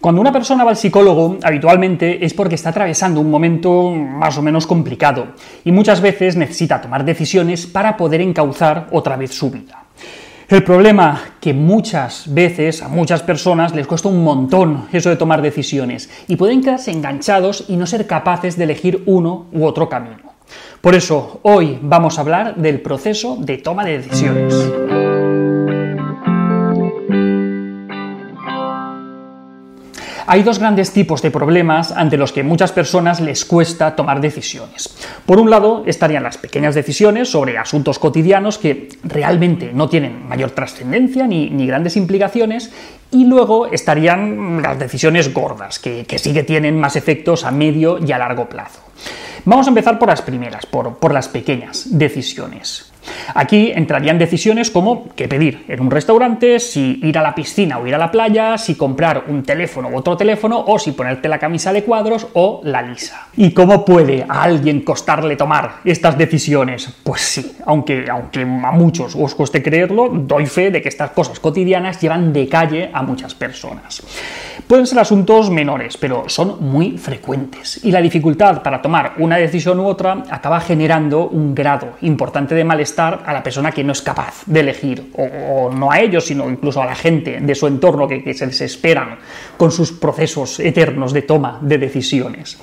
Cuando una persona va al psicólogo, habitualmente es porque está atravesando un momento más o menos complicado y muchas veces necesita tomar decisiones para poder encauzar otra vez su vida. El problema que muchas veces a muchas personas les cuesta un montón eso de tomar decisiones y pueden quedarse enganchados y no ser capaces de elegir uno u otro camino. Por eso, hoy vamos a hablar del proceso de toma de decisiones. Hay dos grandes tipos de problemas ante los que muchas personas les cuesta tomar decisiones. Por un lado estarían las pequeñas decisiones sobre asuntos cotidianos que realmente no tienen mayor trascendencia ni, grandes implicaciones y luego estarían las decisiones gordas, que, sí que tienen más efectos a medio y a largo plazo. Vamos a empezar por las primeras, por las pequeñas decisiones. Aquí entrarían decisiones como qué pedir en un restaurante, si ir a la piscina o ir a la playa, si comprar un teléfono u otro teléfono, o si ponerte la camisa de cuadros o la lisa. ¿Y cómo puede a alguien costarle tomar estas decisiones? Pues sí, aunque, aunque a muchos os cueste creerlo, doy fe de que estas cosas cotidianas llevan de calle a muchas personas. Pueden ser asuntos menores, pero son muy frecuentes, y la dificultad para tomar una decisión u otra acaba generando un grado importante de malestar a la persona que no es capaz de elegir, o, no a ellos, sino incluso a la gente de su entorno que, que se desesperan con sus procesos eternos de toma de decisiones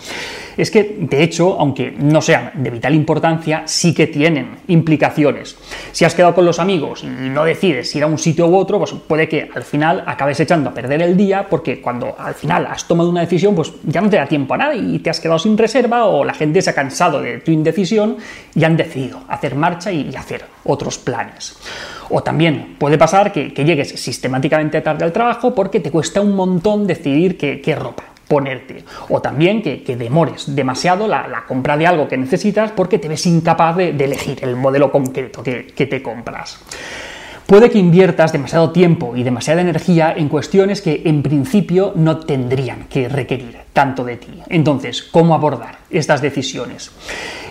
es que, de hecho, aunque no sean de vital importancia, sí que tienen implicaciones. Si has quedado con los amigos y no decides ir a un sitio u otro, pues puede que al final acabes echando a perder el día porque cuando al final has tomado una decisión, pues ya no te da tiempo a nada y te has quedado sin reserva o la gente se ha cansado de tu indecisión y han decidido hacer marcha y hacer otros planes. O también puede pasar que, llegues sistemáticamente tarde al trabajo porque te cuesta un montón decidir qué ropa ponerte. O también que, demores demasiado la, compra de algo que necesitas porque te ves incapaz de, elegir el modelo concreto que, que te compras. Puede que inviertas demasiado tiempo y demasiada energía en cuestiones que en principio no tendrían que requerir tanto de ti. Entonces, ¿cómo abordar estas decisiones?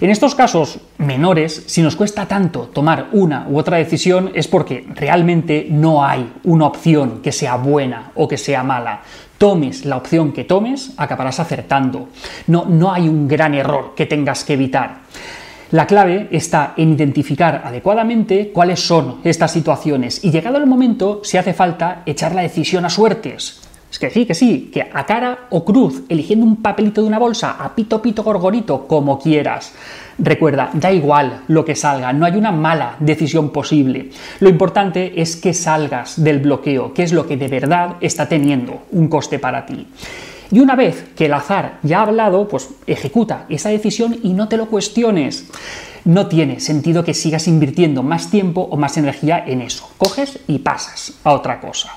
En estos casos menores, si nos cuesta tanto tomar una u otra decisión es porque realmente no hay una opción que sea buena o que sea mala tomes la opción que tomes, acabarás acertando. No, no hay un gran error que tengas que evitar. La clave está en identificar adecuadamente cuáles son estas situaciones y llegado el momento, si hace falta, echar la decisión a suertes. Es que sí, que sí, que a cara o cruz, eligiendo un papelito de una bolsa, a pito, pito, gorgorito, como quieras. Recuerda, da igual lo que salga, no hay una mala decisión posible. Lo importante es que salgas del bloqueo, que es lo que de verdad está teniendo un coste para ti. Y una vez que el azar ya ha hablado, pues ejecuta esa decisión y no te lo cuestiones. No tiene sentido que sigas invirtiendo más tiempo o más energía en eso. Coges y pasas a otra cosa.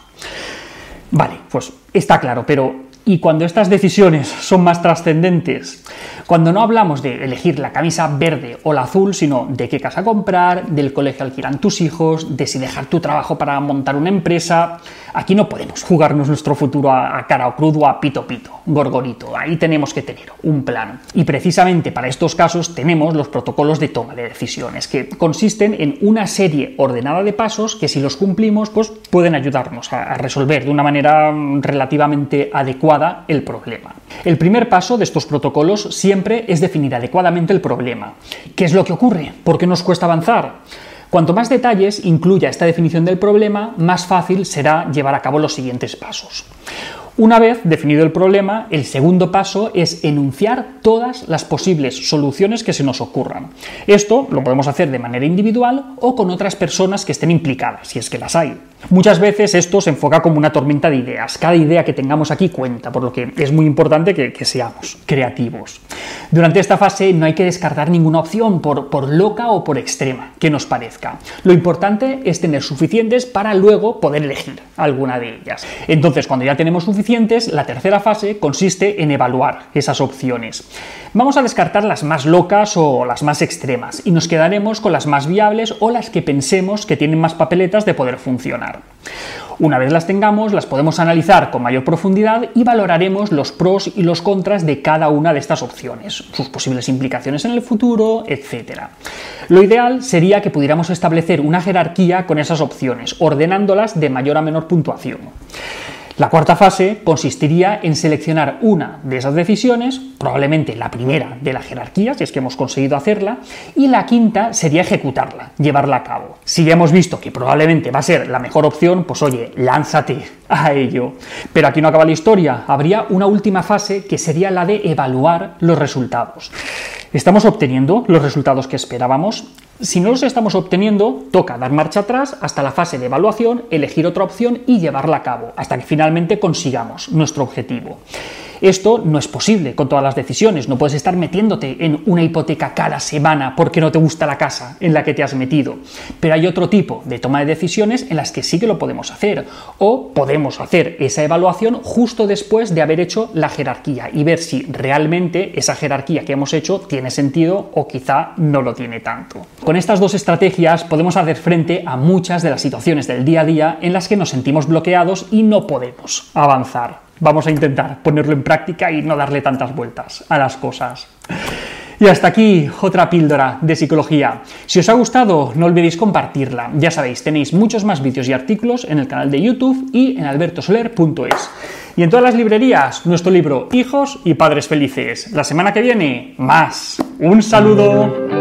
Vale, pues está claro, pero ¿y cuando estas decisiones son más trascendentes? Cuando no hablamos de elegir la camisa verde o la azul, sino de qué casa comprar, del colegio al que irán tus hijos, de si dejar tu trabajo para montar una empresa, aquí no podemos jugarnos nuestro futuro a, cara o crudo, a pito pito, gorgorito. Ahí tenemos que tener un plan. Y precisamente para estos casos tenemos los protocolos de toma de decisiones, que consisten en una serie ordenada de pasos que si los cumplimos, pues pueden ayudarnos a resolver de una manera relativamente adecuada el problema. El primer paso de estos protocolos siempre es definir adecuadamente el problema. ¿Qué es lo que ocurre? ¿Por qué nos cuesta avanzar? Cuanto más detalles incluya esta definición del problema, más fácil será llevar a cabo los siguientes pasos. Una vez definido el problema, el segundo paso es enunciar todas las posibles soluciones que se nos ocurran. Esto lo podemos hacer de manera individual o con otras personas que estén implicadas, si es que las hay. Muchas veces esto se enfoca como una tormenta de ideas. Cada idea que tengamos aquí cuenta, por lo que es muy importante que, seamos creativos. Durante esta fase no hay que descartar ninguna opción, por, por loca o por extrema que nos parezca. Lo importante es tener suficientes para luego poder elegir alguna de ellas. Entonces, cuando ya tenemos suficientes, la tercera fase consiste en evaluar esas opciones. Vamos a descartar las más locas o las más extremas y nos quedaremos con las más viables o las que pensemos que tienen más papeletas de poder funcionar. Una vez las tengamos, las podemos analizar con mayor profundidad y valoraremos los pros y los contras de cada una de estas opciones, sus posibles implicaciones en el futuro, etc. Lo ideal sería que pudiéramos establecer una jerarquía con esas opciones, ordenándolas de mayor a menor puntuación. La cuarta fase consistiría en seleccionar una de esas decisiones, probablemente la primera de la jerarquía, si es que hemos conseguido hacerla, y la quinta sería ejecutarla, llevarla a cabo. Si ya hemos visto que probablemente va a ser la mejor opción, pues oye, lánzate a ello. Pero aquí no acaba la historia, habría una última fase que sería la de evaluar los resultados. ¿Estamos obteniendo los resultados que esperábamos? Si no los estamos obteniendo, toca dar marcha atrás hasta la fase de evaluación, elegir otra opción y llevarla a cabo, hasta que finalmente consigamos nuestro objetivo. Esto no es posible con todas las decisiones, no puedes estar metiéndote en una hipoteca cada semana porque no te gusta la casa en la que te has metido. Pero hay otro tipo de toma de decisiones en las que sí que lo podemos hacer, o podemos hacer esa evaluación justo después de haber hecho la jerarquía y ver si realmente esa jerarquía que hemos hecho tiene sentido o quizá no lo tiene tanto. Con estas dos estrategias podemos hacer frente a muchas de las situaciones del día a día en las que nos sentimos bloqueados y no podemos avanzar. Vamos a intentar ponerlo en práctica y no darle tantas vueltas a las cosas. Y hasta aquí otra píldora de psicología. Si os ha gustado, no olvidéis compartirla. Ya sabéis, tenéis muchos más vídeos y artículos en el canal de YouTube y en albertosoler.es. Y en todas las librerías, nuestro libro Hijos y Padres Felices. La semana que viene, más. Un saludo.